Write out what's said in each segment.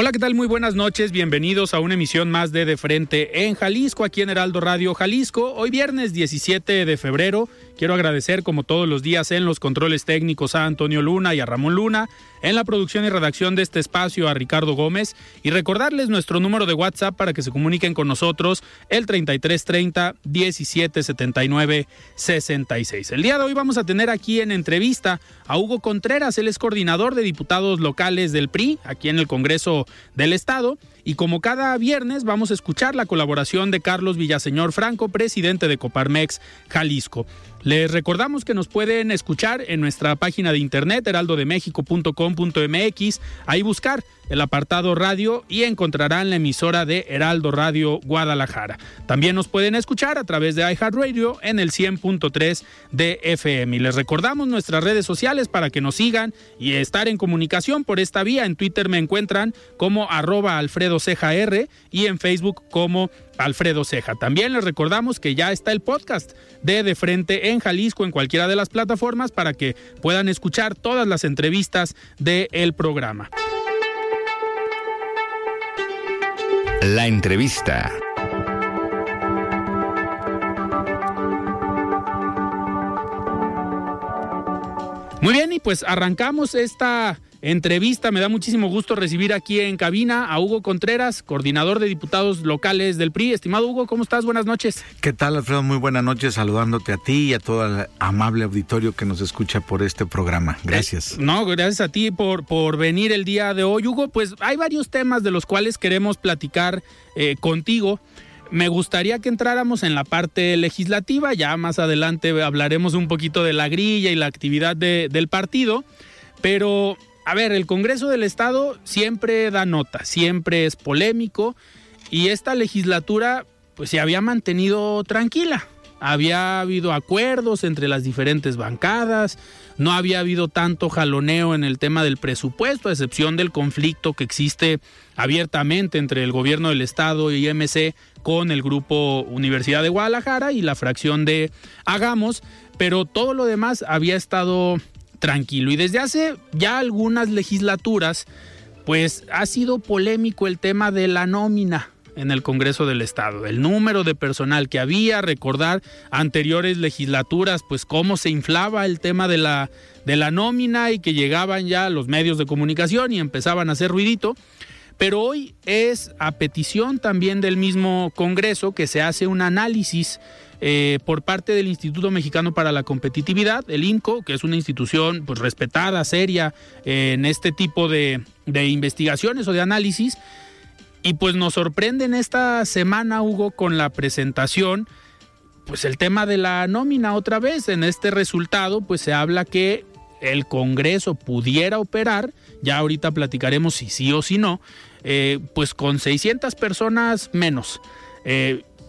Hola, ¿qué tal? Muy buenas noches. Bienvenidos a una emisión más de De Frente en Jalisco, aquí en Heraldo Radio Jalisco. Hoy viernes 17 de febrero. Quiero agradecer, como todos los días, en los controles técnicos a Antonio Luna y a Ramón Luna, en la producción y redacción de este espacio a Ricardo Gómez y recordarles nuestro número de WhatsApp para que se comuniquen con nosotros, el 3330 1779 66. El día de hoy vamos a tener aquí en entrevista a Hugo Contreras, él es coordinador de diputados locales del PRI, aquí en el Congreso del Estado. Y como cada viernes vamos a escuchar la colaboración de Carlos Villaseñor Franco, presidente de Coparmex Jalisco. Les recordamos que nos pueden escuchar en nuestra página de internet heraldodemexico.com.mx, ahí buscar el apartado radio y encontrarán la emisora de Heraldo Radio Guadalajara. También nos pueden escuchar a través de iHeartRadio en el 100.3 de FM. Y les recordamos nuestras redes sociales para que nos sigan y estar en comunicación por esta vía. En Twitter me encuentran como arroba Alfredo Ceja R y en Facebook como Alfredo Ceja. También les recordamos que ya está el podcast de De Frente en Jalisco en cualquiera de las plataformas para que puedan escuchar todas las entrevistas del programa. La entrevista. Muy bien, y pues arrancamos esta entrevista. Me da muchísimo gusto recibir aquí en cabina a Hugo Contreras, coordinador de diputados locales del PRI. Estimado Hugo, ¿cómo estás? Buenas noches. ¿Qué tal, Alfredo? Muy buenas noches, saludándote a ti y a todo el amable auditorio que nos escucha por este programa. Gracias. Eh, no, gracias a ti por, por venir el día de hoy, Hugo. Pues hay varios temas de los cuales queremos platicar eh, contigo. Me gustaría que entráramos en la parte legislativa, ya más adelante hablaremos un poquito de la grilla y la actividad de, del partido, pero a ver, el Congreso del Estado siempre da nota, siempre es polémico y esta legislatura pues se había mantenido tranquila. Había habido acuerdos entre las diferentes bancadas, no había habido tanto jaloneo en el tema del presupuesto, a excepción del conflicto que existe abiertamente entre el gobierno del estado y MC con el grupo Universidad de Guadalajara y la fracción de Hagamos, pero todo lo demás había estado tranquilo. Y desde hace ya algunas legislaturas, pues ha sido polémico el tema de la nómina en el Congreso del Estado, el número de personal que había, recordar anteriores legislaturas, pues cómo se inflaba el tema de la, de la nómina y que llegaban ya los medios de comunicación y empezaban a hacer ruidito. Pero hoy es a petición también del mismo Congreso que se hace un análisis eh, por parte del Instituto Mexicano para la Competitividad, el INCO, que es una institución pues, respetada, seria eh, en este tipo de, de investigaciones o de análisis. Y pues nos sorprende en esta semana, Hugo, con la presentación, pues el tema de la nómina otra vez. En este resultado, pues se habla que el Congreso pudiera operar, ya ahorita platicaremos si sí o si no, eh, pues con 600 personas menos.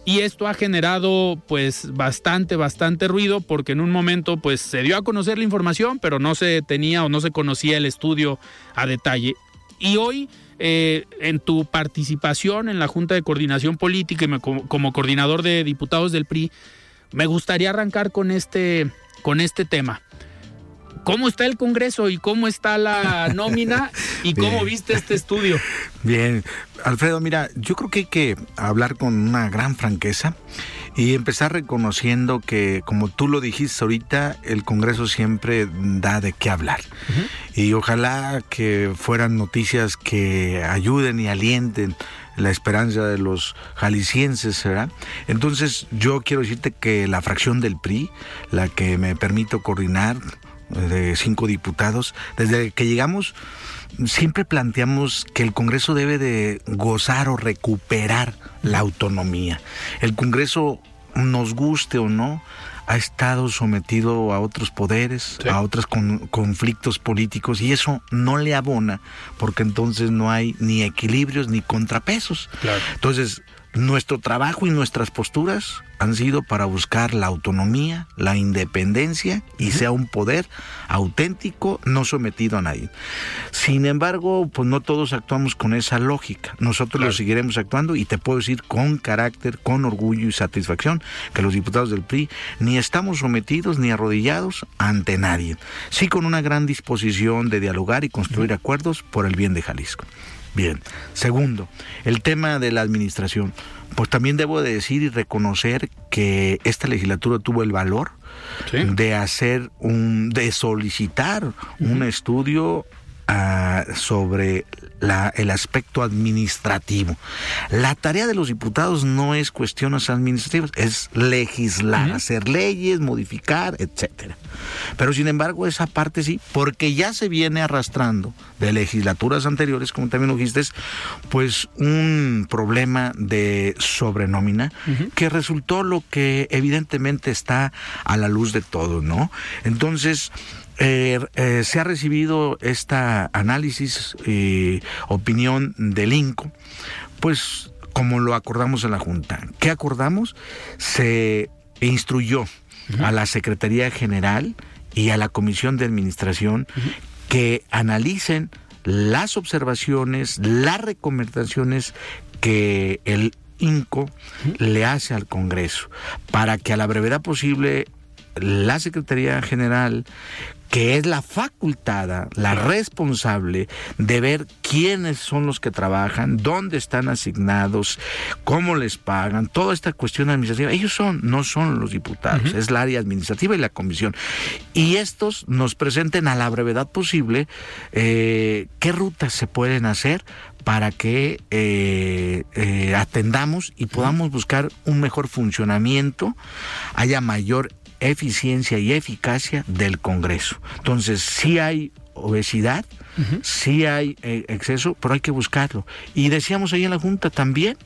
Y esto ha generado pues bastante, bastante ruido porque en un momento pues se dio a conocer la información, pero no se tenía o no se conocía el estudio a detalle. Y hoy, eh, en tu participación en la Junta de Coordinación Política y como, como, coordinador de diputados del PRI, me gustaría arrancar con este, con este tema. ¿Cómo está el Congreso y cómo está la nómina y cómo viste este estudio? Bien, Alfredo, mira, yo creo que hay que hablar con una gran franqueza. y empezar reconociendo que, como tú lo dijiste ahorita, el Congreso siempre da de qué hablar. Y ojalá que fueran noticias que ayuden y alienten la esperanza de los jaliscienses, ¿verdad? Entonces yo quiero decirte que la fracción del PRI, la que me permito coordinar, de cinco diputados, desde que llegamos siempre planteamos que el Congreso debe de gozar o recuperar la autonomía. El Congreso, nos guste o no, ha estado sometido a otros poderes, a otros conflictos políticos y eso no le abona porque entonces no hay ni equilibrios ni contrapesos. Entonces, nuestro trabajo y nuestras posturas han sido para buscar la autonomía, la independencia y sea un poder auténtico, no sometido a nadie. Sin embargo, pues no todos actuamos con esa lógica. Nosotros lo seguiremos actuando y te puedo decir con carácter, con orgullo y satisfacción que los diputados del PRI ni estamos sometidos ni arrodillados ante nadie. Sí con una gran disposición de dialogar y construir acuerdos por el bien de Jalisco. Bien. Segundo, el tema de la administración. Pues también debo de decir y reconocer que esta legislatura tuvo el valor de hacer un, de solicitar un estudio ah, sobre el aspecto administrativo. La tarea de los diputados no es cuestiones administrativas, es legislar, hacer leyes, modificar, etcétera. Pero sin embargo, esa parte sí, porque ya se viene arrastrando de legislaturas anteriores, como también lo dijiste, pues un problema de sobrenómina que resultó lo que evidentemente está a la luz de todo, ¿no? Entonces, eh, eh, se ha recibido esta análisis y opinión del INCO, pues como lo acordamos en la Junta. ¿Qué acordamos? Se instruyó a la Secretaría General y a la Comisión de Administración que analicen las observaciones, las recomendaciones que el INCO le hace al Congreso para que a la brevedad posible la Secretaría General que es la facultada, la responsable de ver quiénes son los que trabajan, dónde están asignados, cómo les pagan, toda esta cuestión administrativa. Ellos son, no son los diputados, es la área administrativa y la comisión. Y estos nos presenten a la brevedad posible eh, qué rutas se pueden hacer para que eh, eh, atendamos y podamos buscar un mejor funcionamiento, haya mayor eficiencia y eficacia del Congreso. Entonces, si hay obesidad, si hay eh, exceso, pero hay que buscarlo. Y decíamos ahí en la Junta también,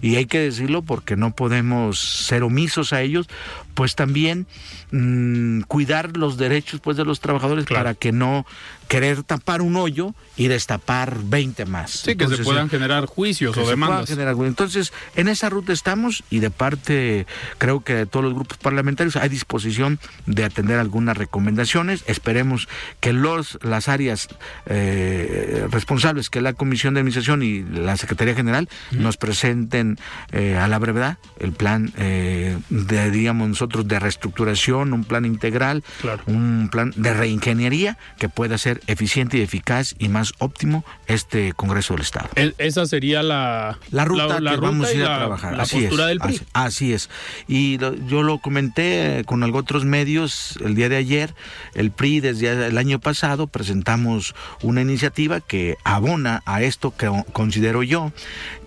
y hay que decirlo porque no podemos ser omisos a ellos, pues también mm, cuidar los derechos pues de los trabajadores para que no querer tapar un hoyo y destapar 20 más. Sí, que se puedan generar juicios o demandas. Entonces, en esa ruta estamos y de parte, creo que de todos los grupos parlamentarios hay disposición de atender algunas recomendaciones. Esperemos que los las áreas eh, responsables, que la Comisión de Administración y la Secretaría General, nos presenten eh, a la brevedad el plan eh, de, digamos nosotros, de reestructuración, un plan integral, un plan de reingeniería que pueda ser eficiente y eficaz y más óptimo este Congreso del Estado. esa sería la, la ruta que vamos a ir a trabajar. La así postura del PRI. Así, es. Y yo lo comenté con otros medios el día de ayer. El PRI desde el año pasado presentamos una iniciativa que abona a esto que considero yo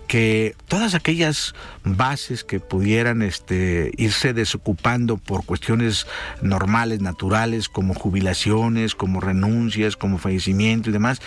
que todas aquellas bases que pudieran este, irse desocupando por cuestiones normales, naturales, como jubilaciones, como renuncias, como fallecimiento y demás,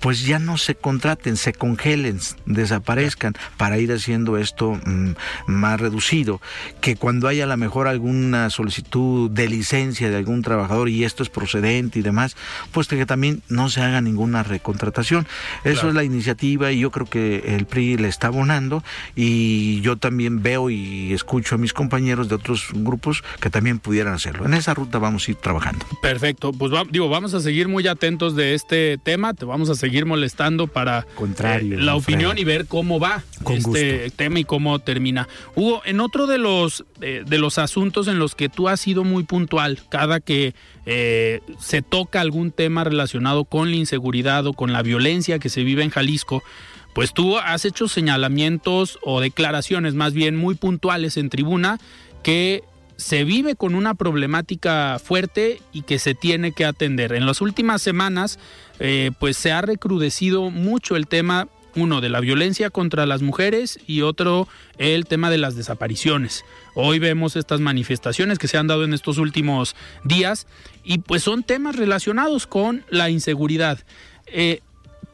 pues ya no se contraten, se congelen, desaparezcan para ir haciendo esto mm, más reducido. Que cuando haya a lo mejor alguna solicitud de licencia de algún trabajador y esto es procedente y demás, pues que también no se haga ninguna recontratación. Eso es la iniciativa y yo creo que el PRI le está abonando y yo también veo y escucho a mis compañeros de otros grupos que también pudieran hacerlo. En esa ruta vamos a ir trabajando. Perfecto, pues digo, vamos a seguir muy atentos de este tema, te vamos a seguir molestando para Contrario, eh, la opinión y ver cómo va este tema y cómo termina. Hugo, en otro de los eh, de los asuntos en los que tú has sido muy puntual, cada que eh, se toca algún tema relacionado con la inseguridad o con la violencia que se vive en Jalisco, pues tú has hecho señalamientos o declaraciones más bien muy puntuales en tribuna que se vive con una problemática fuerte y que se tiene que atender. En las últimas semanas, eh, pues se ha recrudecido mucho el tema, uno, de la violencia contra las mujeres y otro, el tema de las desapariciones. Hoy vemos estas manifestaciones que se han dado en estos últimos días y pues son temas relacionados con la inseguridad. Eh,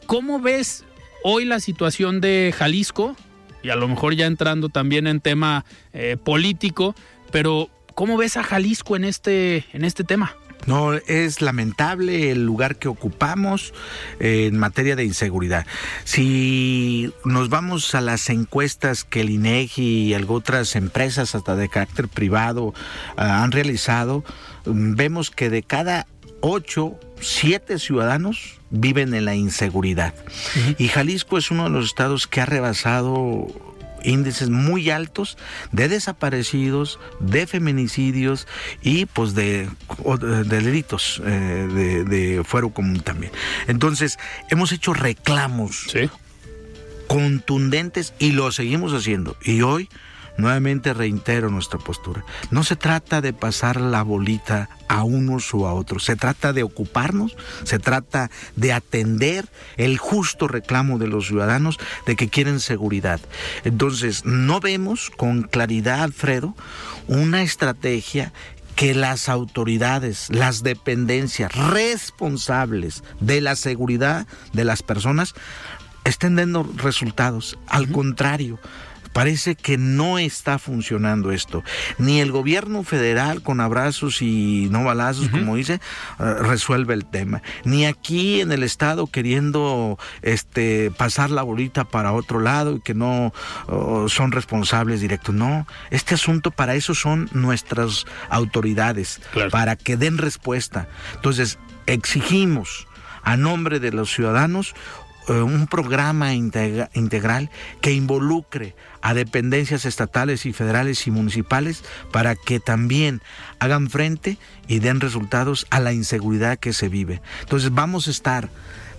¿Cómo ves hoy la situación de Jalisco? Y a lo mejor ya entrando también en tema eh, político, pero ¿cómo ves a Jalisco en este, en este tema? No, es lamentable el lugar que ocupamos en materia de inseguridad. Si nos vamos a las encuestas que el INEGI y otras empresas, hasta de carácter privado, ah, han realizado, mm, vemos que de cada ocho, siete ciudadanos viven en la inseguridad. Y Jalisco es uno de los estados que ha rebasado índices muy altos de desaparecidos, de feminicidios y pues de, delitos eh, de, fuero común también. Entonces, hemos hecho reclamos contundentes y lo seguimos haciendo. Y hoy Nuevamente reitero nuestra postura. No se trata de pasar la bolita a unos o a otros, se trata de ocuparnos, se trata de atender el justo reclamo de los ciudadanos de que quieren seguridad. Entonces, no vemos con claridad, Alfredo, una estrategia que las autoridades, las dependencias responsables de la seguridad de las personas estén dando resultados. Al contrario, Parece que no está funcionando esto. Ni el gobierno federal con abrazos y no balazos, como dice, eh, resuelve el tema. Ni aquí en el estado queriendo este pasar la bolita para otro lado y que no oh, son responsables directos. No, este asunto para eso son nuestras autoridades, para que den respuesta. Entonces, exigimos a nombre de los ciudadanos un programa integral que involucre a dependencias estatales y federales y municipales para que también hagan frente y den resultados a la inseguridad que se vive. Entonces vamos a estar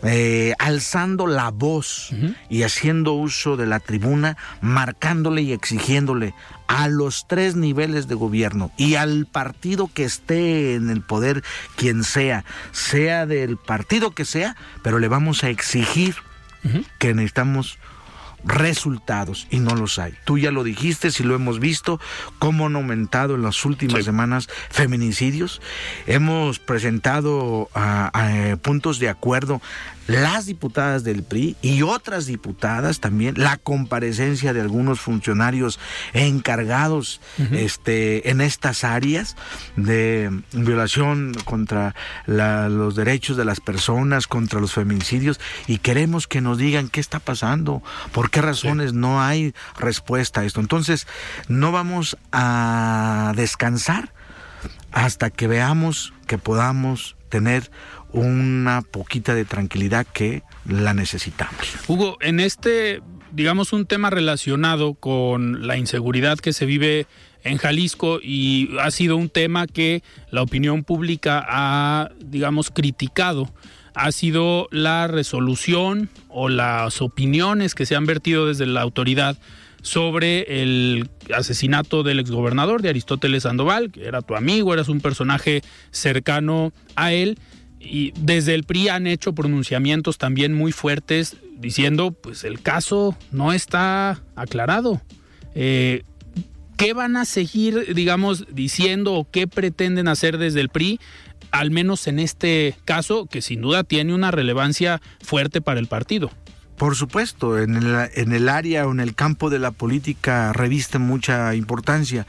eh, alzando la voz y haciendo uso de la tribuna, marcándole y exigiéndole a los tres niveles de gobierno y al partido que esté en el poder, quien sea, sea del partido que sea, pero le vamos a exigir que necesitamos resultados y no los hay. Tú ya lo dijiste, si lo hemos visto, cómo han aumentado en las últimas semanas feminicidios. Hemos presentado puntos de acuerdo las diputadas del PRI y otras diputadas también, la comparecencia de algunos funcionarios encargados este, en estas áreas de violación contra los derechos de las personas, contra los feminicidios, y queremos que nos digan qué está pasando, por qué razones no hay respuesta a esto. Entonces, no vamos a descansar hasta que veamos que podamos tener una poquita de tranquilidad que la necesitamos. Hugo, en este, digamos, un tema relacionado con la inseguridad que se vive en Jalisco y ha sido un tema que la opinión pública ha, digamos, criticado ha sido la resolución o las opiniones que se han vertido desde la autoridad sobre el asesinato del exgobernador de Aristóteles Sandoval, que era tu amigo, eras un personaje cercano a él y desde el PRI han hecho pronunciamientos también muy fuertes diciendo, pues el caso no está aclarado. Eh, ¿Qué van a seguir, digamos, diciendo o qué pretenden hacer desde el PRI, al menos en este caso, que sin duda tiene una relevancia fuerte para el partido? Por supuesto, en el, en el, área o en el campo de la política reviste mucha importancia.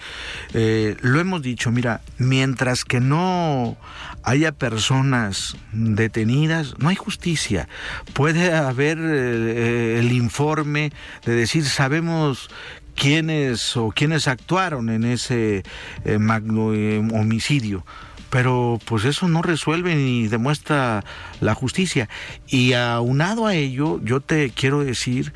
Eh, lo hemos dicho, mira, mientras que no haya personas detenidas, no hay justicia. Puede haber eh, el informe de decir, sabemos quiénes o quiénes actuaron en ese eh, magno homicidio pero pues eso no resuelve ni demuestra la justicia. Y aunado a ello, yo te quiero decir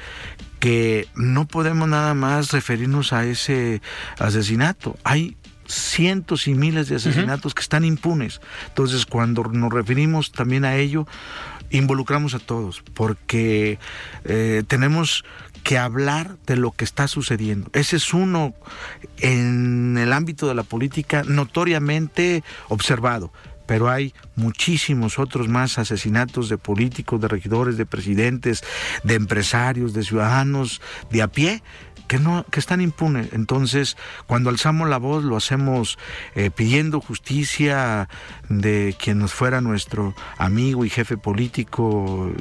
que no podemos nada más referirnos a ese asesinato. Hay cientos y miles de asesinatos que están impunes. Entonces, cuando nos referimos también a ello, involucramos a todos, porque eh, tenemos que hablar de lo que está sucediendo. Ese es uno en el ámbito de la política notoriamente observado pero hay muchísimos otros más asesinatos de políticos, de regidores, de presidentes, de empresarios, de ciudadanos de a pie que no que están impunes. Entonces, cuando alzamos la voz lo hacemos eh, pidiendo justicia de quien nos fuera nuestro amigo y jefe político,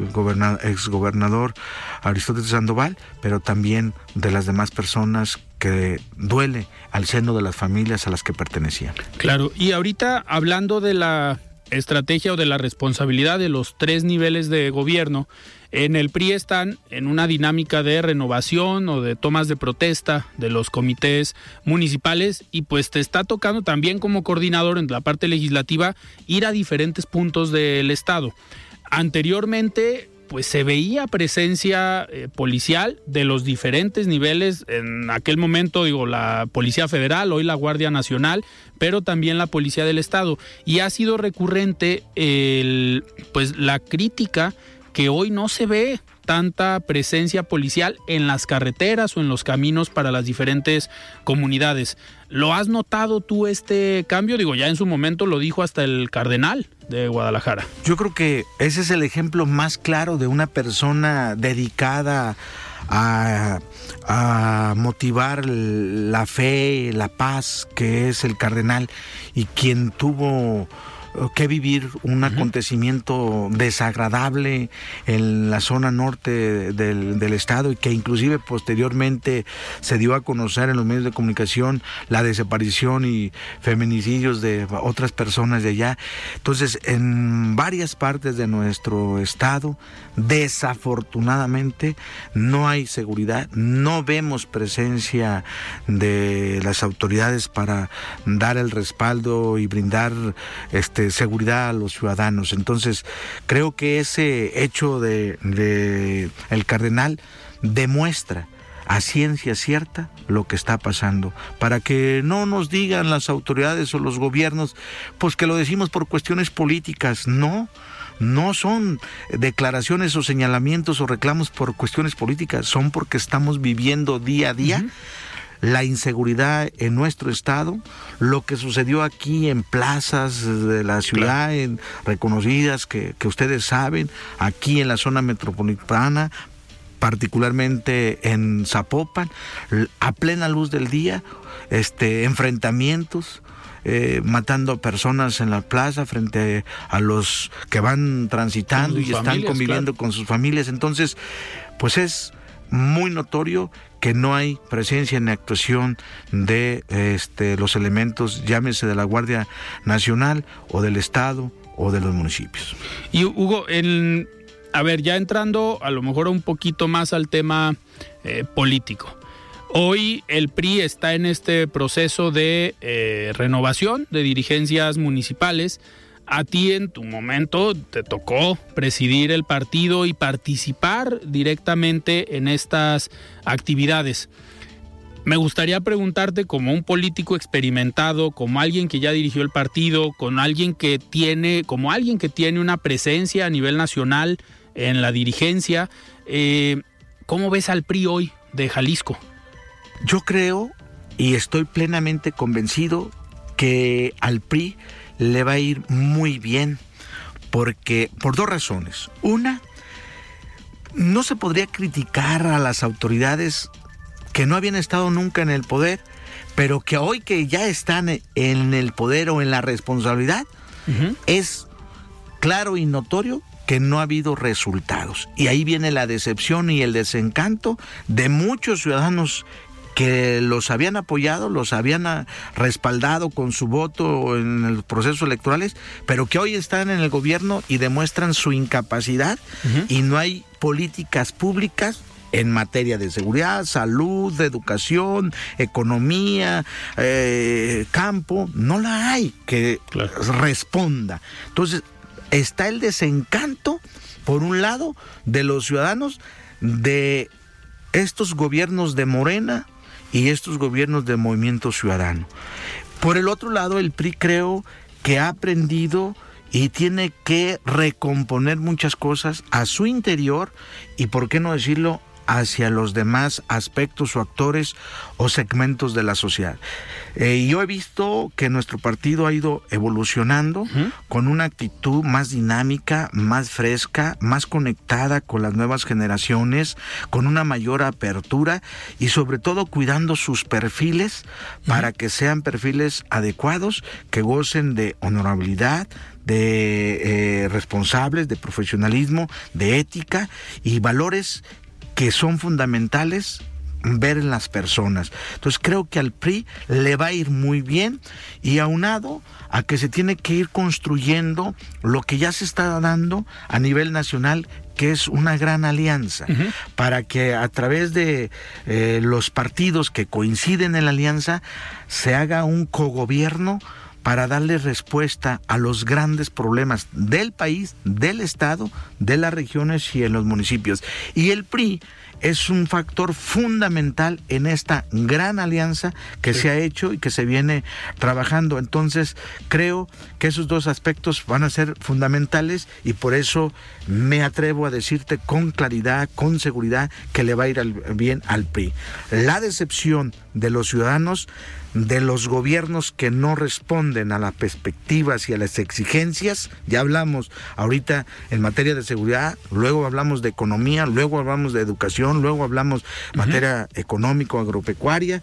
ex gobernador Aristóteles Sandoval, pero también de las demás personas que duele al seno de las familias a las que pertenecían. Claro, y ahorita hablando de la estrategia o de la responsabilidad de los tres niveles de gobierno, en el PRI están en una dinámica de renovación o de tomas de protesta de los comités municipales y pues te está tocando también como coordinador en la parte legislativa ir a diferentes puntos del estado. Anteriormente pues se veía presencia eh, policial de los diferentes niveles, en aquel momento digo la Policía Federal, hoy la Guardia Nacional, pero también la Policía del Estado y ha sido recurrente pues la crítica que hoy no se ve tanta presencia policial en las carreteras o en los caminos para las diferentes comunidades. ¿Lo has notado tú este cambio? Digo, ya en su momento lo dijo hasta el cardenal de Guadalajara. Yo creo que ese es el ejemplo más claro de una persona dedicada a, motivar la fe, la paz, que es el cardenal, y quien tuvo que vivir un acontecimiento desagradable en la zona norte del, del, estado y que inclusive posteriormente se dio a conocer en los medios de comunicación la desaparición y feminicidios de otras personas de allá. Entonces, en varias partes de nuestro estado, desafortunadamente, no hay seguridad, no vemos presencia de las autoridades para dar el respaldo y brindar este seguridad a los ciudadanos. Entonces, creo que ese hecho de, de el cardenal demuestra a ciencia cierta lo que está pasando, para que no nos digan las autoridades o los gobiernos, pues que lo decimos por cuestiones políticas, no, no son declaraciones o señalamientos o reclamos por cuestiones políticas, son porque estamos viviendo día a día la inseguridad en nuestro estado, lo que sucedió aquí en plazas de la ciudad, en, reconocidas que, que ustedes saben, aquí en la zona metropolitana, particularmente en Zapopan, a plena luz del día, este, enfrentamientos, eh, matando personas en la plaza frente a los que van transitando y están conviviendo con sus familias. Entonces, pues es muy notorio que no hay presencia en la actuación de este, los elementos, llámese de la Guardia Nacional o del Estado o de los municipios. Y Hugo, en, a ver, ya entrando a lo mejor un poquito más al tema eh, político. Hoy el PRI está en este proceso de eh, renovación de dirigencias municipales a ti en tu momento te tocó presidir el partido y participar directamente en estas actividades. Me gustaría preguntarte como un político experimentado, como alguien que ya dirigió el partido, con alguien que tiene, como alguien que tiene una presencia a nivel nacional en la dirigencia, eh, ¿cómo ves al PRI hoy de Jalisco? Yo creo y estoy plenamente convencido que al PRI le va a ir muy bien porque por dos razones. Una, no se podría criticar a las autoridades que no habían estado nunca en el poder, pero que hoy que ya están en el poder o en la responsabilidad, es claro y notorio que no ha habido resultados. Y ahí viene la decepción y el desencanto de muchos ciudadanos que los habían apoyado, los habían ah, respaldado con su voto en los procesos electorales, pero que hoy están en el gobierno y demuestran su incapacidad y no hay políticas públicas en materia de seguridad, salud, educación, economía, eh, campo, no la hay que responda. Entonces, está el desencanto, por un lado, de los ciudadanos de estos gobiernos de Morena, y estos gobiernos de movimiento ciudadano. Por el otro lado, el PRI creo que ha aprendido y tiene que recomponer muchas cosas a su interior y, por qué no decirlo, hacia los demás aspectos o actores o segmentos de la sociedad. Eh, yo he visto que nuestro partido ha ido evolucionando con una actitud más dinámica, más fresca, más conectada con las nuevas generaciones, con una mayor apertura y sobre todo cuidando sus perfiles para que sean perfiles adecuados, que gocen de honorabilidad, de eh, responsables, de profesionalismo, de ética y valores que son fundamentales ver en las personas. Entonces creo que al PRI le va a ir muy bien y aunado a que se tiene que ir construyendo lo que ya se está dando a nivel nacional que es una gran alianza, para que a través de eh, los partidos que coinciden en la alianza se haga un cogobierno para darle respuesta a los grandes problemas del país, del Estado, de las regiones y en los municipios. Y el PRI es un factor fundamental en esta gran alianza que se ha hecho y que se viene trabajando. Entonces, creo que esos dos aspectos van a ser fundamentales y por eso me atrevo a decirte con claridad, con seguridad, que le va a ir bien al PRI. La decepción de los ciudadanos de los gobiernos que no responden a las perspectivas y a las exigencias. Ya hablamos ahorita en materia de seguridad, luego hablamos de economía, luego hablamos de educación, luego hablamos de materia económico agropecuaria,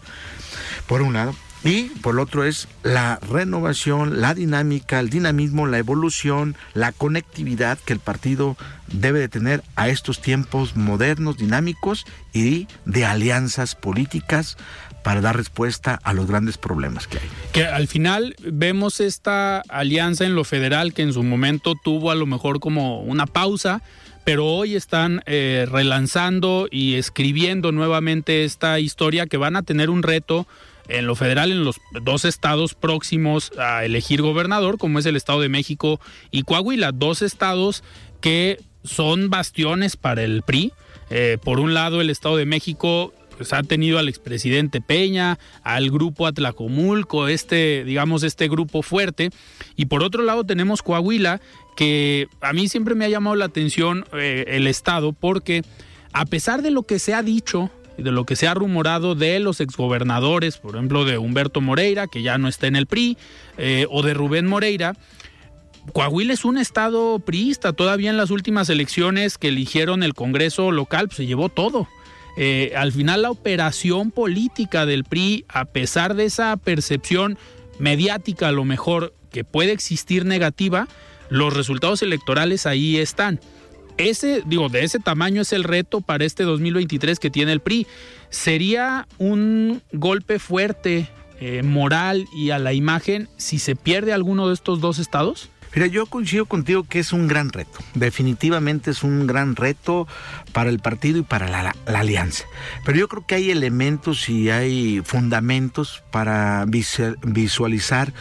por un lado. Y por otro es la renovación, la dinámica, el dinamismo, la evolución, la conectividad que el partido debe de tener a estos tiempos modernos, dinámicos y de alianzas políticas para dar respuesta a los grandes problemas que hay. Que al final vemos esta alianza en lo federal que en su momento tuvo a lo mejor como una pausa, pero hoy están eh, relanzando y escribiendo nuevamente esta historia que van a tener un reto en lo federal en los dos estados próximos a elegir gobernador, como es el Estado de México y Coahuila, dos estados que son bastiones para el PRI. Eh, por un lado, el Estado de México pues, ha tenido al expresidente Peña, al grupo Atlacomulco, este, digamos, este grupo fuerte. Y por otro lado tenemos Coahuila, que a mí siempre me ha llamado la atención eh, el Estado, porque a pesar de lo que se ha dicho de lo que se ha rumorado de los exgobernadores, por ejemplo, de Humberto Moreira, que ya no está en el PRI, eh, o de Rubén Moreira, Coahuila es un estado priista. Todavía en las últimas elecciones que eligieron el Congreso local, pues, se llevó todo. Eh, al final la operación política del PRI, a pesar de esa percepción mediática a lo mejor que puede existir negativa, los resultados electorales ahí están. Ese, digo, de ese tamaño es el reto para este 2023 que tiene el PRI. Sería un golpe fuerte, eh, moral y a la imagen si se pierde alguno de estos dos estados? Mira, yo coincido contigo que es un gran reto. Definitivamente es un gran reto para el partido y para la, alianza. Pero yo creo que hay elementos y hay fundamentos para visualizar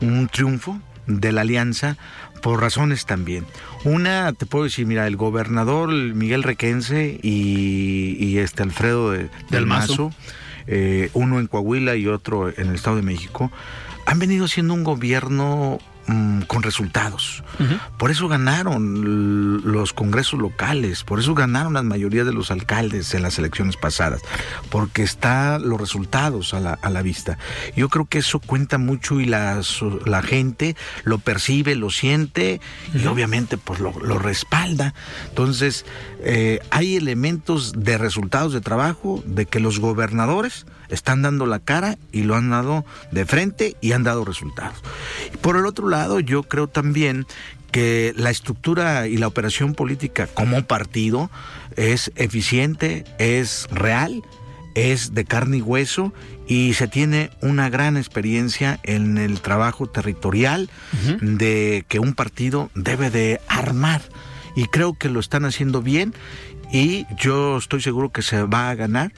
un triunfo de la alianza por razones también. Una, te puedo decir, mira, el gobernador Miguel Requense y, este Alfredo del Mazo, eh, uno en Coahuila y otro en el Estado de México, han venido siendo un gobierno Mm, con resultados. Por eso ganaron los congresos locales, por eso ganaron la mayoría de los alcaldes en las elecciones pasadas, porque están los resultados a la, a la vista. Yo creo que eso cuenta mucho y la, la gente lo percibe, lo siente y obviamente pues lo, lo respalda. Entonces, eh, hay elementos de resultados de trabajo de que los gobernadores están dando la cara y lo han dado de frente y han dado resultados. Por el otro lado, yo creo también que la estructura y la operación política como partido es eficiente, es real, es de carne y hueso y se tiene una gran experiencia en el trabajo territorial de que un partido debe de armar y creo que lo están haciendo bien y yo estoy seguro que se va a ganar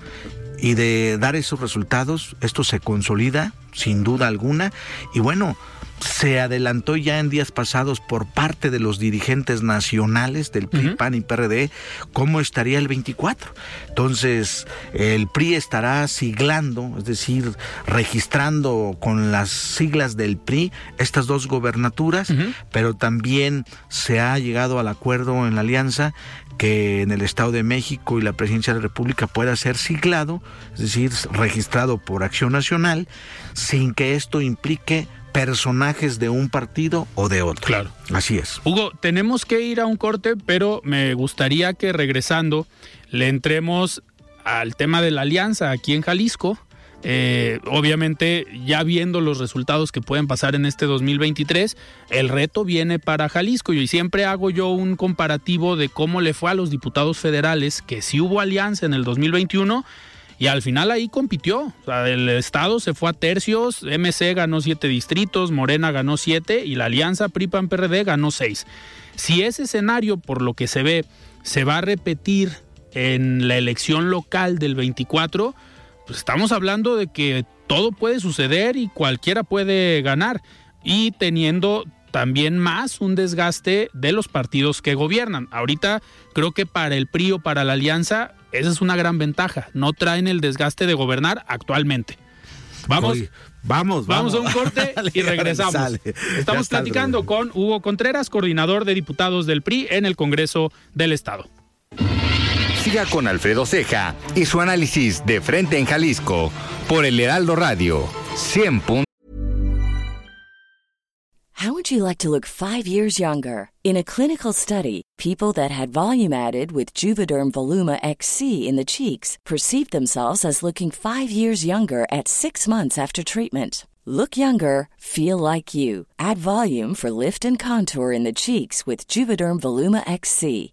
y de dar esos resultados, esto se consolida sin duda alguna. Y bueno, se adelantó ya en días pasados por parte de los dirigentes nacionales del PRI, PAN y PRD cómo estaría el 24. Entonces, el PRI estará siglando, es decir, registrando con las siglas del PRI estas dos gobernaturas, pero también se ha llegado al acuerdo en la alianza que en el Estado de México y la Presidencia de la República pueda ser siglado, es decir, registrado por Acción Nacional, sin que esto implique personajes de un partido o de otro. Claro. Así es. Hugo, tenemos que ir a un corte, pero me gustaría que regresando le entremos al tema de la alianza aquí en Jalisco. Eh, obviamente, ya viendo los resultados que pueden pasar en este 2023, el reto viene para Jalisco. Y siempre hago yo un comparativo de cómo le fue a los diputados federales, que si hubo alianza en el 2021 y al final ahí compitió. El Estado se fue a tercios, MC ganó siete distritos, Morena ganó siete y la Alianza PRI-PAN-PRD ganó seis. Si ese escenario, por lo que se ve, se va a repetir en la elección local del 24, pues estamos hablando de que todo puede suceder y cualquiera puede ganar. Y teniendo también más un desgaste de los partidos que gobiernan. Ahorita creo que para el PRI o para la alianza esa es una gran ventaja. No traen el desgaste de gobernar actualmente. Vamos. vamos, vamos, a un corte y regresamos. Estamos platicando con Hugo Contreras, coordinador de diputados del PRI en el Congreso del Estado. Siga con Alfredo Ceja y su análisis de frente en Jalisco por el Heraldo Radio 100. How would you like to look five years younger? In a clinical study, people that had volume added with Juvederm Voluma XC in the cheeks perceived themselves as looking five years younger at six months after treatment. Look younger, feel like you. Add volume for lift and contour in the cheeks with Juvederm Voluma XC.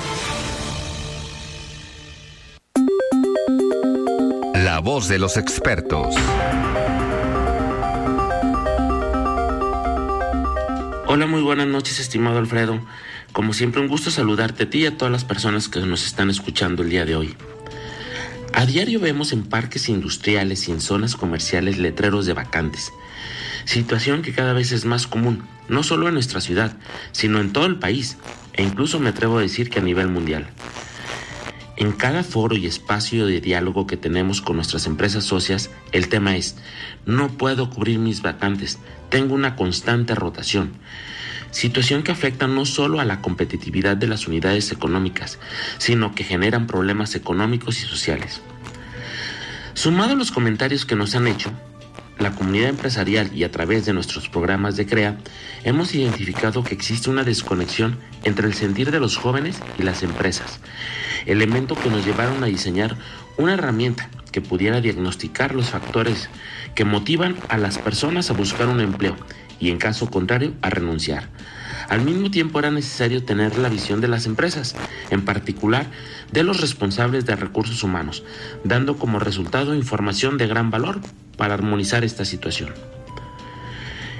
La voz de los expertos. Hola, muy buenas noches, estimado Alfredo. Como siempre, un gusto saludarte a ti y a todas las personas que nos están escuchando el día de hoy. A diario vemos en parques industriales y en zonas comerciales letreros de vacantes, situación que cada vez es más común, no solo en nuestra ciudad, sino en todo el país, e incluso me atrevo a decir que a nivel mundial. En cada foro y espacio de diálogo que tenemos con nuestras empresas socias, el tema es, no puedo cubrir mis vacantes, tengo una constante rotación. Situación que afecta no solo a la competitividad de las unidades económicas, sino que generan problemas económicos y sociales. Sumado a los comentarios que nos han hecho, la comunidad empresarial y a través de nuestros programas de CREA, hemos identificado que existe una desconexión entre el sentir de los jóvenes y las empresas, elemento que nos llevaron a diseñar una herramienta que pudiera diagnosticar los factores que motivan a las personas a buscar un empleo y en caso contrario a renunciar. Al mismo tiempo era necesario tener la visión de las empresas, en particular de los responsables de recursos humanos, dando como resultado información de gran valor para armonizar esta situación.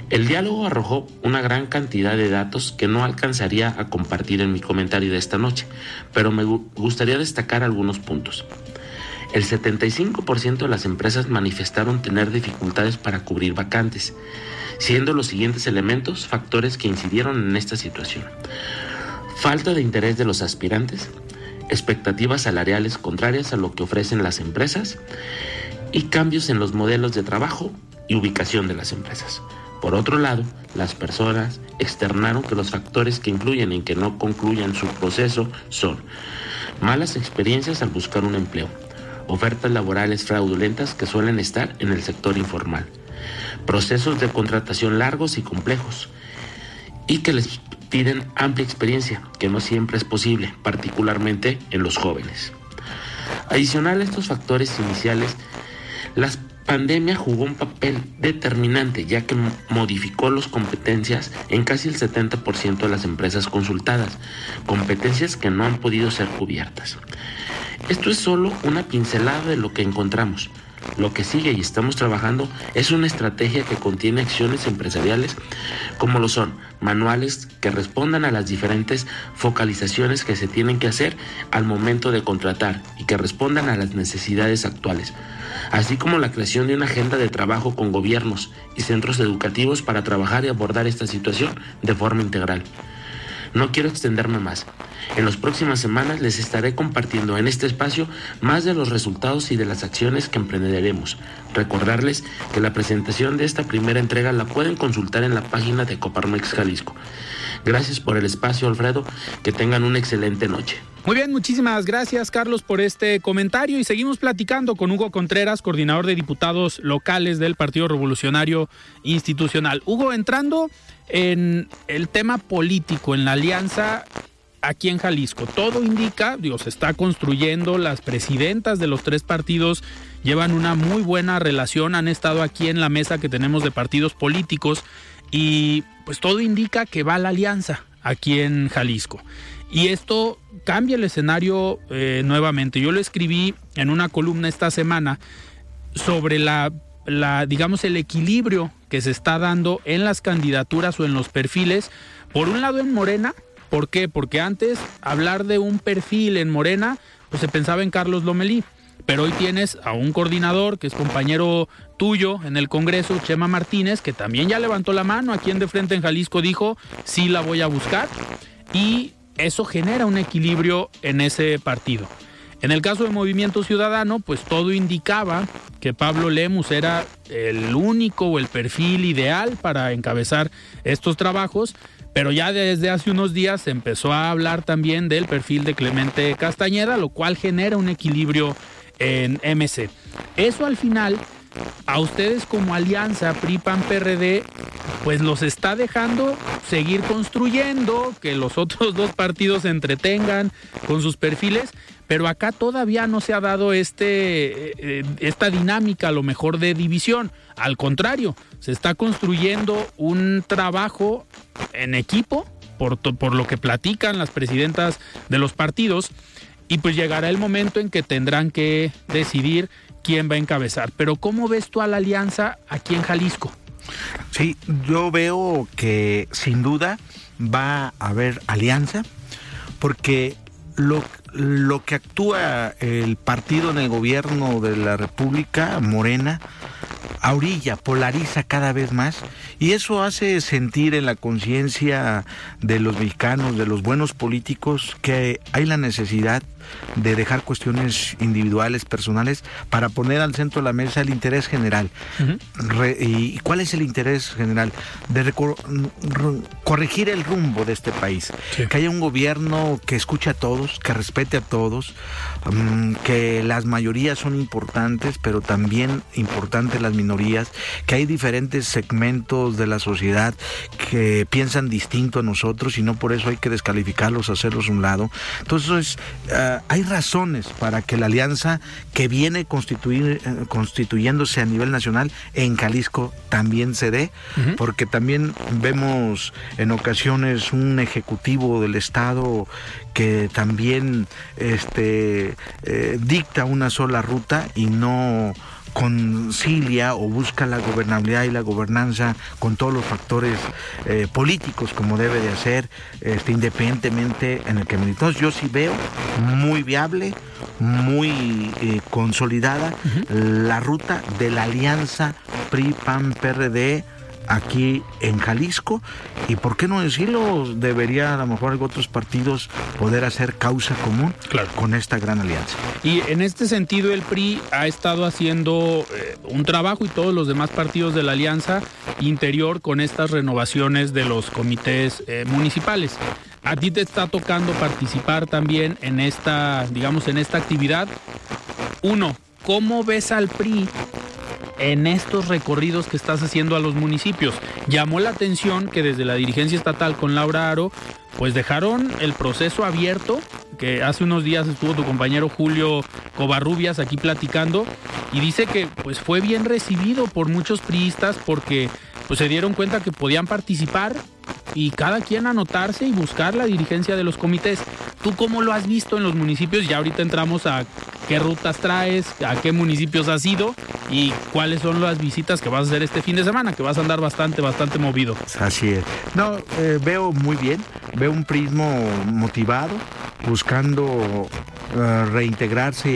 El diálogo arrojó una gran cantidad de datos que no alcanzaría a compartir en mi comentario de esta noche, pero me gustaría destacar algunos puntos. El 75% de las empresas manifestaron tener dificultades para cubrir vacantes, siendo los siguientes elementos factores que incidieron en esta situación. Falta de interés de los aspirantes, expectativas salariales contrarias a lo que ofrecen las empresas y cambios en los modelos de trabajo y ubicación de las empresas. Por otro lado, las personas externaron que los factores que influyen en que no concluyan su proceso son malas experiencias al buscar un empleo, ofertas laborales fraudulentas que suelen estar en el sector informal, procesos de contratación largos y complejos y que les piden amplia experiencia, que no siempre es posible, particularmente en los jóvenes. Adicional a estos factores iniciales, las pandemia jugó un papel determinante ya que modificó las competencias en casi el 70% de las empresas consultadas, competencias que no han podido ser cubiertas. Esto es solo una pincelada de lo que encontramos. Lo que sigue y estamos trabajando es una estrategia que contiene acciones empresariales como lo son manuales que respondan a las diferentes focalizaciones que se tienen que hacer al momento de contratar y que respondan a las necesidades actuales, así como la creación de una agenda de trabajo con gobiernos y centros educativos para trabajar y abordar esta situación de forma integral. No quiero extenderme más. En las próximas semanas les estaré compartiendo en este espacio más de los resultados y de las acciones que emprenderemos. Recordarles que la presentación de esta primera entrega la pueden consultar en la página de Coparmex Jalisco. Gracias por el espacio, Alfredo. Que tengan una excelente noche. Muy bien, muchísimas gracias Carlos por este comentario y seguimos platicando con Hugo Contreras, coordinador de diputados locales del Partido Revolucionario Institucional. Hugo, entrando en el tema político, en la alianza aquí en Jalisco. Todo indica, digo, se está construyendo, las presidentas de los tres partidos llevan una muy buena relación, han estado aquí en la mesa que tenemos de partidos políticos y pues todo indica que va la alianza aquí en Jalisco. Y esto cambia el escenario eh, nuevamente. Yo lo escribí en una columna esta semana sobre la, digamos, el equilibrio que se está dando en las candidaturas o en los perfiles. Por un lado en Morena, ¿Por qué? Porque antes hablar de un perfil en Morena, pues se pensaba en Carlos Lomelí. Pero hoy tienes a un coordinador que es compañero tuyo en el Congreso, Chema Martínez, que también ya levantó la mano aquí en De Frente en Jalisco, dijo, sí la voy a buscar. Y eso genera un equilibrio en ese partido. En el caso de Movimiento Ciudadano, pues todo indicaba que Pablo Lemus era el único o el perfil ideal para encabezar estos trabajos, pero ya desde hace unos días se empezó a hablar también del perfil de Clemente Castañeda, lo cual genera un equilibrio en MC. Eso al final, a ustedes como alianza PRI-PAN-PRD, pues los está dejando seguir construyendo, que los otros dos partidos se entretengan con sus perfiles, pero acá todavía no se ha dado este, eh, esta dinámica a lo mejor de división. Al contrario, se está construyendo un trabajo en equipo, por, por lo que platican las presidentas de los partidos, y pues llegará el momento en que tendrán que decidir quién va a encabezar. Pero ¿cómo ves tú a la alianza aquí en Jalisco? Sí, yo veo que sin duda va a haber alianza, porque lo, lo que actúa el partido en el gobierno de la República, Morena, a orilla, polariza cada vez más y eso hace sentir en la conciencia de los mexicanos, de los buenos políticos, que hay la necesidad de dejar cuestiones individuales, personales, para poner al centro de la mesa el interés general. ¿Y cuál es el interés general? De corregir el rumbo de este país. Que haya un gobierno que escuche a todos, que respete a todos, mm, que las mayorías son importantes, pero también importantes las minorías, que hay diferentes segmentos de la sociedad que piensan distinto a nosotros y no por eso hay que descalificarlos, hacerlos a un lado. Entonces, uh, hay razones para que la alianza que viene constituir, eh, constituyéndose a nivel nacional en Jalisco también se dé, porque también vemos en ocasiones un ejecutivo del Estado que también este, eh, dicta una sola ruta y no concilia o busca la gobernabilidad y la gobernanza con todos los factores eh, políticos como debe de hacer, este, independientemente en el que militamos. Yo sí veo muy viable, muy eh, consolidada la ruta de la alianza PRI-PAN-PRD aquí en Jalisco y por qué no decirlo, debería a lo mejor otros partidos poder hacer causa común con esta gran alianza. Y en este sentido el PRI ha estado haciendo eh, un trabajo y todos los demás partidos de la alianza interior con estas renovaciones de los comités eh, municipales. A ti te está tocando participar también en esta, digamos, en esta actividad. Uno, ¿cómo ves al PRI en estos recorridos que estás haciendo a los municipios. Llamó la atención que desde la dirigencia estatal con Laura Aro, pues dejaron el proceso abierto, que hace unos días estuvo tu compañero Julio Covarrubias aquí platicando, y dice que pues fue bien recibido por muchos priistas porque pues se dieron cuenta que podían participar y cada quien anotarse y buscar la dirigencia de los comités. ¿Tú cómo lo has visto en los municipios? Ya ahorita entramos a qué rutas traes, a qué municipios has ido y cuáles son las visitas que vas a hacer este fin de semana, que vas a andar bastante, bastante movido. Así es. No, eh, veo muy bien, veo un prismo motivado, buscando eh, reintegrarse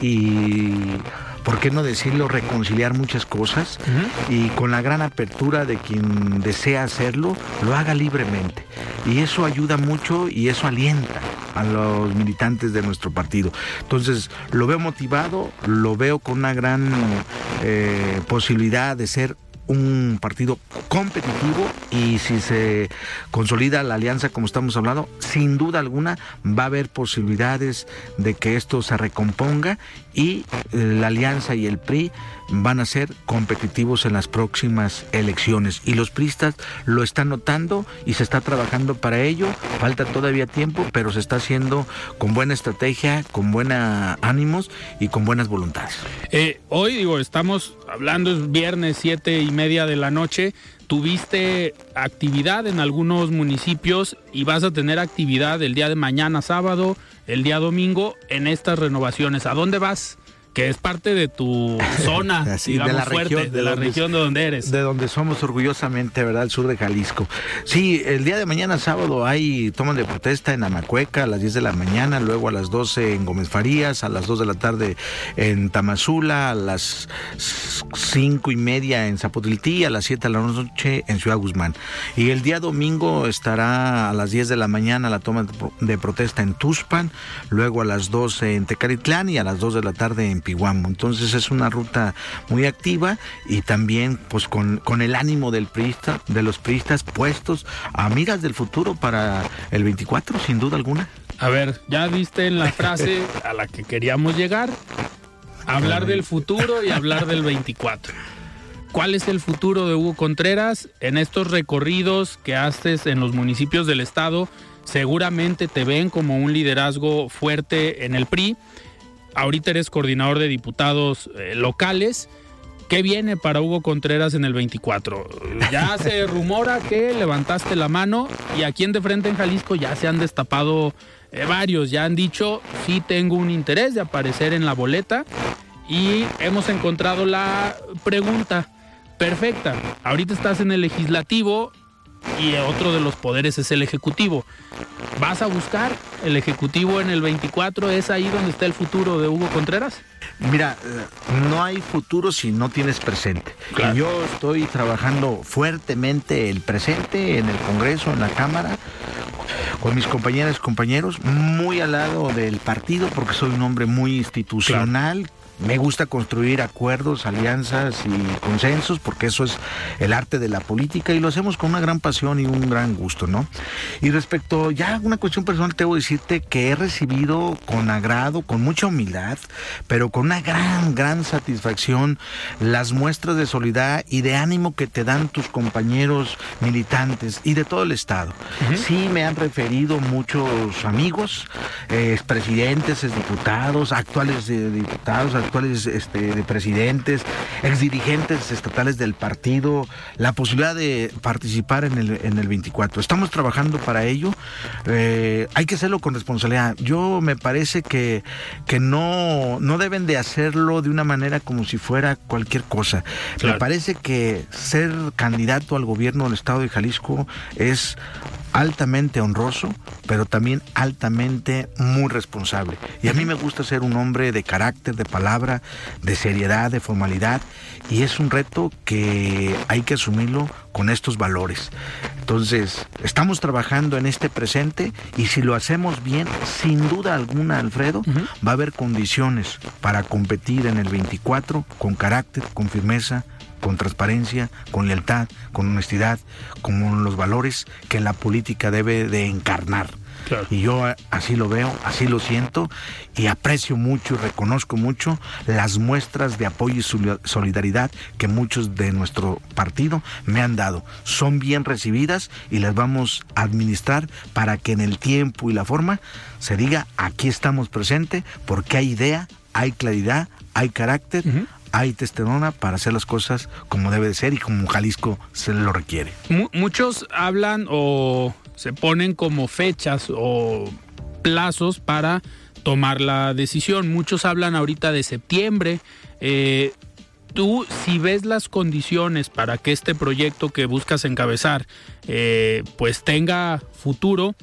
y ¿por qué no decirlo? Reconciliar muchas cosas y con la gran apertura de quien desea hacerlo, lo haga libremente. Y eso ayuda mucho y eso alienta a los militantes de nuestro partido. Entonces, lo veo motivado, lo veo con una gran eh, posibilidad de ser un partido competitivo y si se consolida la alianza como estamos hablando, sin duda alguna va a haber posibilidades de que esto se recomponga y la alianza y el PRI van a ser competitivos en las próximas elecciones y los pristas lo están notando y se está trabajando para ello. Falta todavía tiempo, pero se está haciendo con buena estrategia, con buena ánimos y con buenas voluntades. Eh, hoy digo, estamos hablando es viernes siete y media de la noche. Tuviste actividad en algunos municipios y vas a tener actividad el día de mañana sábado, el día domingo en estas renovaciones. ¿A dónde vas? Que es parte de tu zona, de la región, de, la región de donde eres. De donde somos orgullosamente, ¿verdad? El sur de Jalisco. Sí, el día de mañana sábado hay tomas de protesta en Amacueca a las 10 de la mañana, luego a las 12 en Gómez Farías, a las 2 de la tarde en Tamazula, a las 5 y media en Zapotiltí, a las 7 de la noche en Ciudad Guzmán. Y el día domingo estará a las 10 de la mañana la toma de protesta en Tuspan, luego a las 12 en Tecalitlán y a las 2 de la tarde en Piguamo. Entonces es una ruta muy activa y también pues con, con el ánimo del priista, de los priistas puestos a del futuro para el 24, sin duda alguna. A ver, ya viste en la frase a la que queríamos llegar, hablar del futuro y hablar del 24. ¿Cuál es el futuro de Hugo Contreras en estos recorridos que haces en los municipios del estado? Seguramente te ven como un liderazgo fuerte en el PRI ahorita eres coordinador de diputados eh, locales. ¿Qué viene para Hugo Contreras en el 24? Ya se rumora que levantaste la mano y aquí en De Frente en Jalisco ya se han destapado eh, varios, ya han dicho, sí tengo un interés de aparecer en la boleta y hemos encontrado la pregunta perfecta. Ahorita estás en el legislativo y otro de los poderes es el ejecutivo. ¿Vas a buscar el ejecutivo en el 24? ¿Es ahí donde está el futuro de Hugo Contreras? Mira, no hay futuro si no tienes presente. Y yo estoy trabajando fuertemente el presente en el Congreso, en la Cámara, con mis compañeras y compañeros, muy al lado del partido, porque soy un hombre muy institucional. Me gusta construir acuerdos, alianzas y consensos, porque eso es el arte de la política y lo hacemos con una gran pasión y un gran gusto, ¿no? Y respecto ya a una cuestión personal, tengo que decirte que he recibido con agrado, con mucha humildad, pero con una gran, gran satisfacción las muestras de solidaridad y de ánimo que te dan tus compañeros militantes y de todo el Estado. Sí me han referido muchos amigos, expresidentes, diputados, actuales diputados, actuales este, presidentes, exdirigentes estatales del partido, la posibilidad de participar en el, en el 24. Estamos trabajando para ello. Eh, hay que hacerlo con responsabilidad. Yo me parece que, que no, no deben de hacerlo de una manera como si fuera cualquier cosa. Me parece que ser candidato al gobierno del estado de Jalisco es altamente honroso, pero también altamente muy responsable. Y a mí me gusta ser un hombre de carácter, de palabra, de seriedad, de formalidad, y es un reto que hay que asumirlo con estos valores. Entonces, estamos trabajando en este presente y si lo hacemos bien, sin duda alguna, Alfredo, va a haber condiciones para competir en el 24 con carácter, con firmeza, con transparencia, con lealtad, con honestidad, con los valores que la política debe de encarnar. Y yo así lo veo, así lo siento y aprecio mucho y reconozco mucho las muestras de apoyo y solidaridad que muchos de nuestro partido me han dado. Son bien recibidas y las vamos a administrar para que en el tiempo y la forma se diga aquí estamos presentes porque hay idea, hay claridad, hay carácter, hay testosterona para hacer las cosas como debe de ser y como Jalisco se lo requiere. muchos hablan o se ponen como fechas o plazos para tomar la decisión. Muchos hablan ahorita de septiembre. Eh, tú, si ves las condiciones para que este proyecto que buscas encabezar, eh, pues tenga futuro,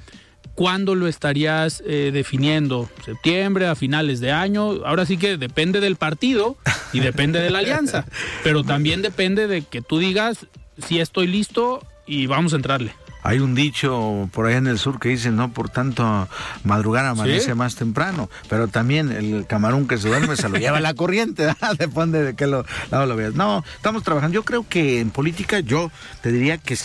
¿Cuándo lo estarías eh, definiendo? ¿Septiembre, a finales de año? Ahora sí que depende del partido y depende de la alianza, pero también depende de que tú digas si estoy listo y vamos a entrarle. Hay un dicho por allá en el sur que dice, no por tanto madrugar amanece más temprano, pero también el camarón que se duerme se lo lleva la corriente, depende de qué lado lo veas. No, estamos trabajando. Yo creo que en política yo te diría que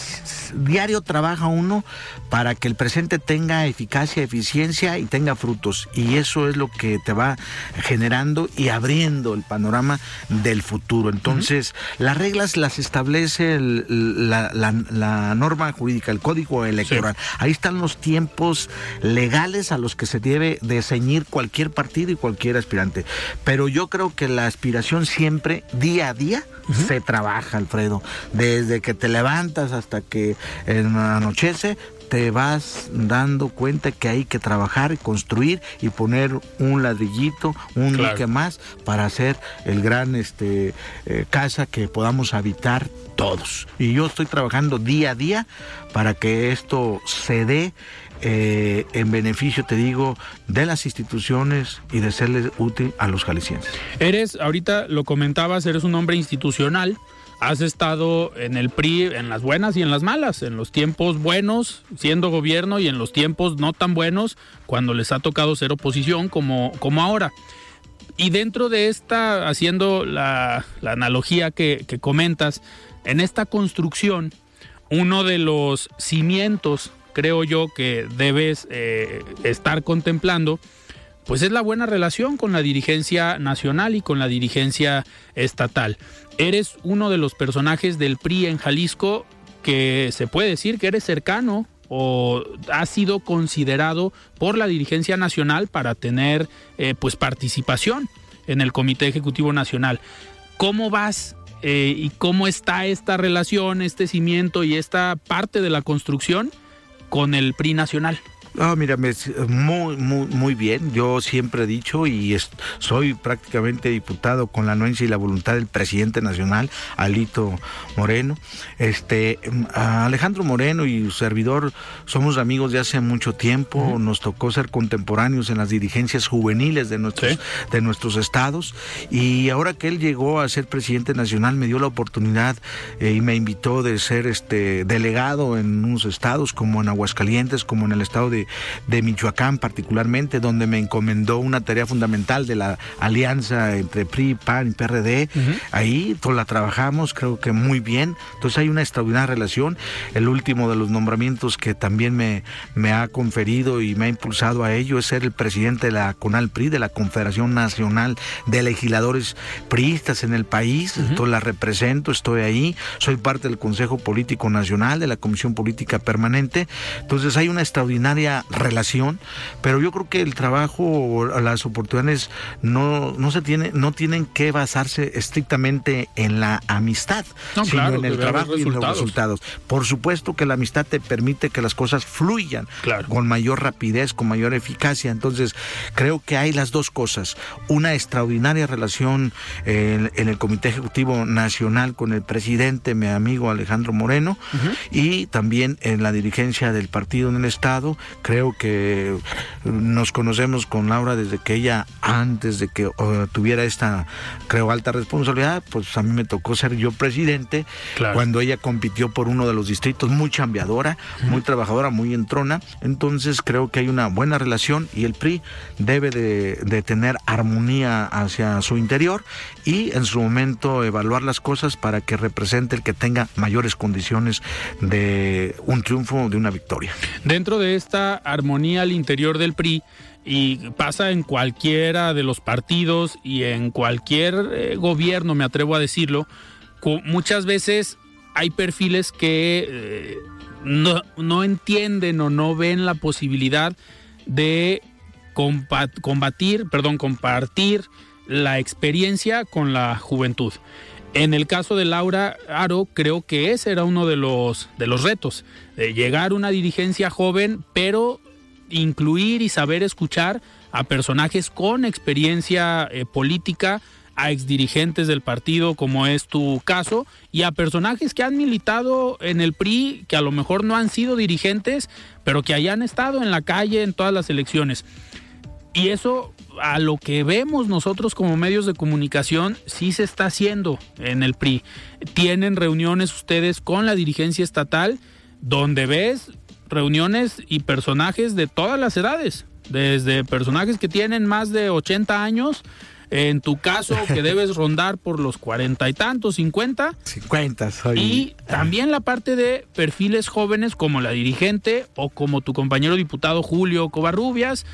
diario trabaja uno para que el presente tenga eficacia, eficiencia y tenga frutos. Y eso es lo que te va generando y abriendo el panorama del futuro. Entonces, las reglas las establece la, la norma jurídica, el código electoral. Ahí están los tiempos legales a los que se debe de ceñir cualquier partido y cualquier aspirante. Pero yo creo que la aspiración siempre, día a día, se trabaja, Alfredo. Desde que te levantas hasta que anochece, te vas dando cuenta que hay que trabajar construir y poner un ladrillito, un claro. más para hacer el gran este eh, casa que podamos habitar todos. Y yo estoy trabajando día a día para que esto se dé eh, en beneficio, te digo, de las instituciones y de serles útil a los jaliscienses. Eres, ahorita lo comentabas, eres un hombre institucional has estado en el PRI en las buenas y en las malas, en los tiempos buenos siendo gobierno y en los tiempos no tan buenos cuando les ha tocado ser oposición como, como ahora. Y dentro de esta, haciendo la, analogía que, comentas, en esta construcción, uno de los cimientos, creo yo, que debes eh, estar contemplando, pues es la buena relación con la dirigencia nacional y con la dirigencia estatal. Eres uno de los personajes del PRI en Jalisco que se puede decir que eres cercano o ha sido considerado por la dirigencia nacional para tener eh, pues participación en el Comité Ejecutivo Nacional. ¿Cómo vas eh, y cómo está esta relación, este cimiento y esta parte de la construcción con el PRI nacional? Ah, mira, muy, muy, muy bien. Yo siempre he dicho y soy prácticamente diputado con la anuencia y la voluntad del presidente nacional, Alito Moreno. Este, Alejandro Moreno y su servidor somos amigos de hace mucho tiempo. Nos tocó ser contemporáneos en las dirigencias juveniles de nuestros, de nuestros estados. Y ahora que él llegó a ser presidente nacional, me dio la oportunidad eh, y me invitó de ser este delegado en unos estados, como en Aguascalientes, como en el estado de de, Michoacán particularmente, donde me encomendó una tarea fundamental de la alianza entre PRI, PAN y PRD. Ahí pues, la trabajamos, creo que muy bien. Entonces hay una extraordinaria relación. El último de los nombramientos que también me, me ha conferido y me ha impulsado a ello es ser el presidente de la CONAL PRI, de la Confederación Nacional de Legisladores Priistas en el país. Entonces la represento, estoy ahí, soy parte del Consejo Político Nacional, de la Comisión Política Permanente. Entonces hay una extraordinaria relación, pero yo creo que el trabajo, las oportunidades no, no se tiene, no tienen que basarse estrictamente en la amistad, sino en el trabajo y en los resultados. Por supuesto que la amistad te permite que las cosas fluyan con mayor rapidez, con mayor eficacia. Entonces, creo que hay las dos cosas. Una extraordinaria relación en, el Comité Ejecutivo Nacional con el presidente, mi amigo Alejandro Moreno, y también en la dirigencia del partido en el Estado. Creo que nos conocemos con Laura desde que ella, antes de que tuviera esta, creo, alta responsabilidad, pues a mí me tocó ser yo presidente cuando ella compitió por uno de los distritos, muy chambeadora, muy trabajadora, muy entrona. Entonces creo que hay una buena relación y el PRI debe de, de tener armonía hacia su interior y en su momento evaluar las cosas para que represente el que tenga mayores condiciones de un triunfo, de una victoria. Dentro de esta armonía al interior del PRI, y pasa en cualquiera de los partidos y en cualquier eh, gobierno, me atrevo a decirlo, muchas veces hay perfiles que eh, no, no, entienden o no ven la posibilidad de combatir, perdón, compartir la experiencia con la juventud. En el caso de Laura Aro, creo que ese era uno de los, de los retos, de llegar a una dirigencia joven, pero incluir y saber escuchar a personajes con experiencia eh, política, a exdirigentes del partido, como es tu caso, y a personajes que han militado en el PRI, que a lo mejor no han sido dirigentes, pero que hayan estado en la calle en todas las elecciones. Y eso a lo que vemos nosotros como medios de comunicación sí se está haciendo en el PRI. Tienen reuniones ustedes con la dirigencia estatal donde ves reuniones y personajes de todas las edades, desde personajes que tienen más de 80 años, en tu caso que debes rondar por los cuarenta y tantos, 50. 50, soy. Y también la parte de perfiles jóvenes como la dirigente o como tu compañero diputado Julio Covarrubias,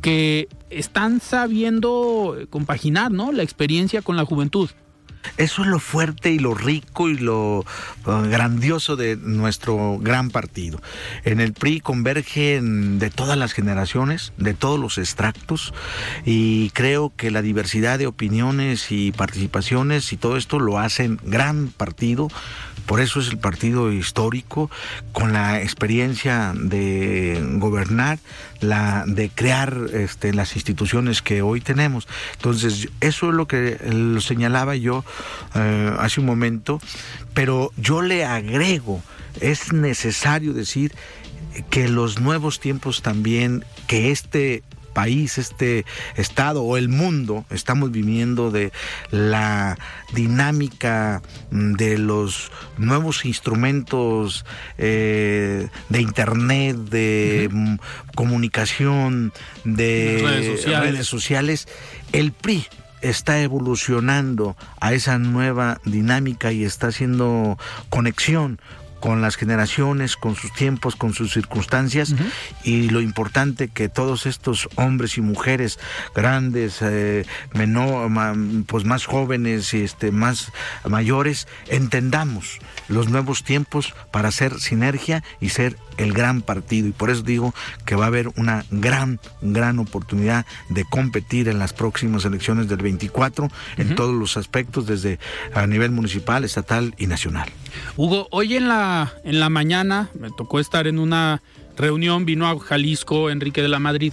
que están sabiendo compaginar, ¿no? La experiencia con la juventud. Eso es lo fuerte y lo rico y lo grandioso de nuestro gran partido. En el PRI convergen de todas las generaciones, de todos los extractos, y creo que la diversidad de opiniones y participaciones y todo esto lo hacen gran partido por eso es el partido histórico, con la experiencia de gobernar, la de crear este, las instituciones que hoy tenemos. Entonces, eso es lo que lo señalaba yo eh, hace un momento, pero yo le agrego, es necesario decir que los nuevos tiempos también, que este país, este estado o el mundo estamos viviendo de la dinámica mm, de los nuevos instrumentos eh, de internet, de mm, comunicación, de redes sociales. el PRI está evolucionando a esa nueva dinámica y está haciendo conexión con las generaciones, con sus tiempos, con sus circunstancias. Y lo importante que todos estos hombres y mujeres grandes, eh, menor, pues más jóvenes y este, más mayores, entendamos los nuevos tiempos para hacer sinergia y ser el gran partido. Y por eso digo que va a haber una gran, gran oportunidad de competir en las próximas elecciones del 24 en todos los aspectos, desde a nivel municipal, estatal y nacional. Hugo, hoy en la, en la mañana me tocó estar en una reunión, vino a Jalisco Enrique de la Madrid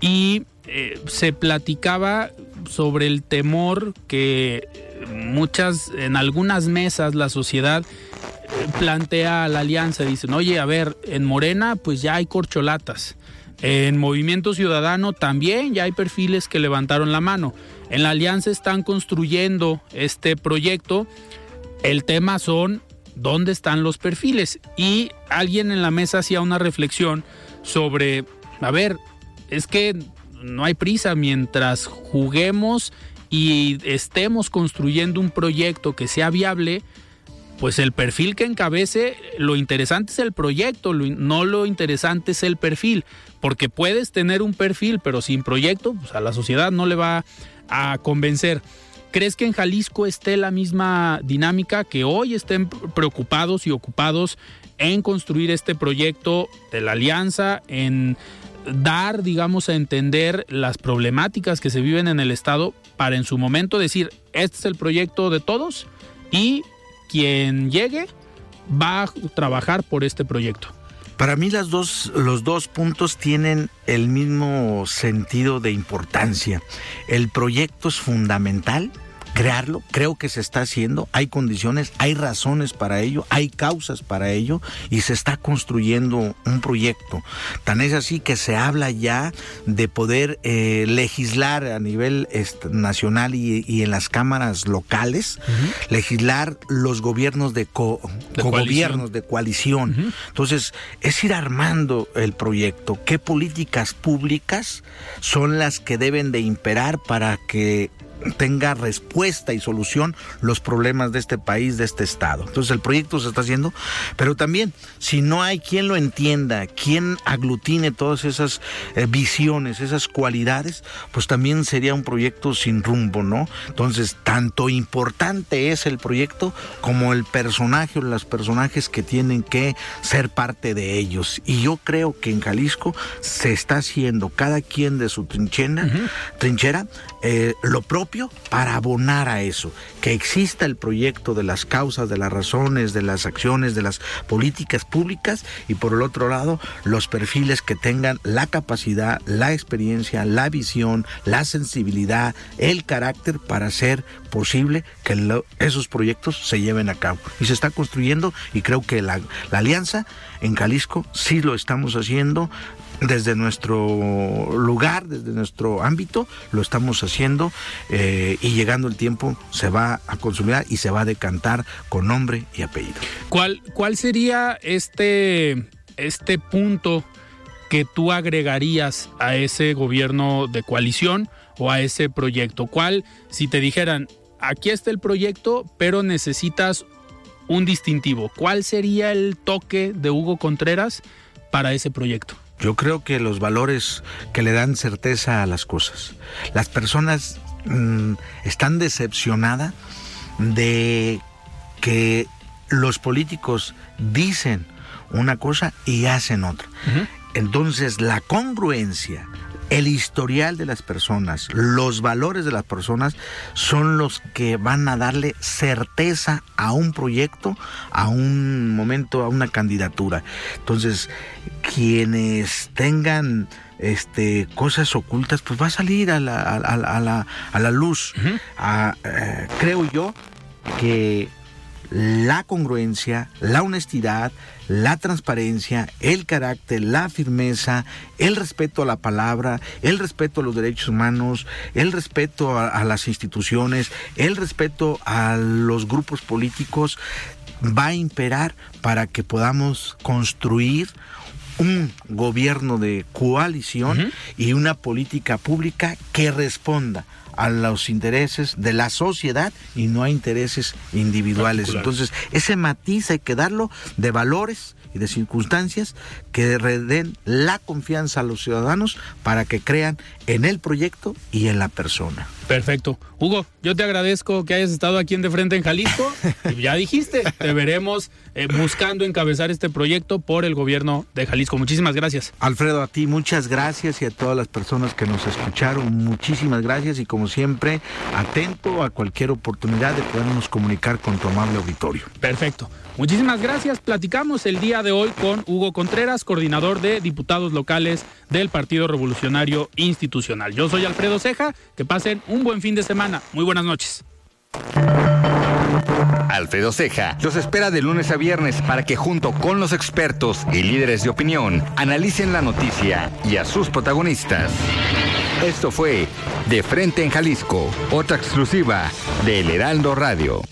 y eh, se platicaba sobre el temor que muchas, en algunas mesas la sociedad eh, plantea la alianza, dicen, oye, a ver, en Morena pues ya hay corcholatas, en Movimiento Ciudadano también ya hay perfiles que levantaron la mano, en la alianza están construyendo este proyecto, el tema son dónde están los perfiles. Y alguien en la mesa hacía una reflexión sobre, a ver, es que no hay prisa mientras juguemos y estemos construyendo un proyecto que sea viable, pues el perfil que encabece, lo interesante es el proyecto, no lo interesante es el perfil, porque puedes tener un perfil, pero sin proyecto, pues a la sociedad no le va a convencer. ¿Crees que en Jalisco esté la misma dinámica, que hoy estén preocupados y ocupados en construir este proyecto de la alianza, en dar, digamos, a entender las problemáticas que se viven en el Estado para en su momento decir, este es el proyecto de todos y quien llegue va a trabajar por este proyecto. Para mí las dos, los dos puntos tienen el mismo sentido de importancia. El proyecto es fundamental crearlo, creo que se está haciendo, hay condiciones, hay razones para ello, hay causas para ello y se está construyendo un proyecto. Tan es así que se habla ya de poder eh, legislar a nivel nacional y, en las cámaras locales, legislar los gobiernos de, co, gobiernos de coalición. Entonces, es ir armando el proyecto. ¿Qué políticas públicas son las que deben de imperar para que tenga respuesta y solución los problemas de este país, de este estado. Entonces el proyecto se está haciendo, pero también si no hay quien lo entienda, quien aglutine todas esas eh, visiones, esas cualidades, pues también sería un proyecto sin rumbo, ¿no? Entonces, tanto importante es el proyecto como el personaje o los personajes que tienen que ser parte de ellos. Y yo creo que en Jalisco se está haciendo cada quien de su trinchera, trinchera eh, lo propio para abonar a eso, que exista el proyecto de las causas, de las razones, de las acciones, de las políticas públicas y por el otro lado los perfiles que tengan la capacidad, la experiencia, la visión, la sensibilidad, el carácter para hacer posible que esos proyectos se lleven a cabo. Y se está construyendo y creo que la, la alianza en Jalisco sí lo estamos haciendo desde nuestro lugar, desde nuestro ámbito, lo estamos haciendo eh, y llegando el tiempo se va a consolidar y se va a decantar con nombre y apellido. ¿Cuál, cuál sería este, este punto que tú agregarías a ese gobierno de coalición o a ese proyecto? ¿Cuál, si te dijeran, aquí está el proyecto, pero necesitas un distintivo, ¿cuál sería el toque de Hugo Contreras para ese proyecto? Yo creo que los valores que le dan certeza a las cosas. Las personas mm, están decepcionadas de que los políticos dicen una cosa y hacen otra. Entonces, la congruencia, el historial de las personas, los valores de las personas son los que van a darle certeza a un proyecto, a un momento, a una candidatura. Entonces, quienes tengan este, cosas ocultas, pues va a salir a la, a, la, luz. Ah, eh, creo yo que la congruencia, la honestidad, la transparencia, el carácter, la firmeza, el respeto a la palabra, el respeto a los derechos humanos, el respeto a, las instituciones, el respeto a los grupos políticos va a imperar para que podamos construir un gobierno de coalición y una política pública que responda a los intereses de la sociedad y no a intereses individuales. Entonces, ese matiz hay que darlo de valores y de circunstancias que den la confianza a los ciudadanos para que crean en el proyecto y en la persona. Perfecto. Hugo, yo te agradezco que hayas estado aquí en De Frente en Jalisco. ya dijiste, te veremos eh, buscando encabezar este proyecto por el gobierno de Jalisco. Muchísimas gracias. Alfredo, a ti muchas gracias y a todas las personas que nos escucharon, muchísimas gracias y como siempre, atento a cualquier oportunidad de podernos comunicar con tu amable auditorio. Perfecto. Muchísimas gracias. Platicamos el día de hoy con Hugo Contreras, coordinador de diputados locales del Partido Revolucionario Institucional. Yo soy Alfredo Ceja. Que pasen un buen fin de semana. Muy buenas noches. Alfredo Ceja los espera de lunes a viernes para que junto con los expertos y líderes de opinión analicen la noticia y a sus protagonistas. Esto fue De Frente en Jalisco, otra exclusiva de El Heraldo Radio.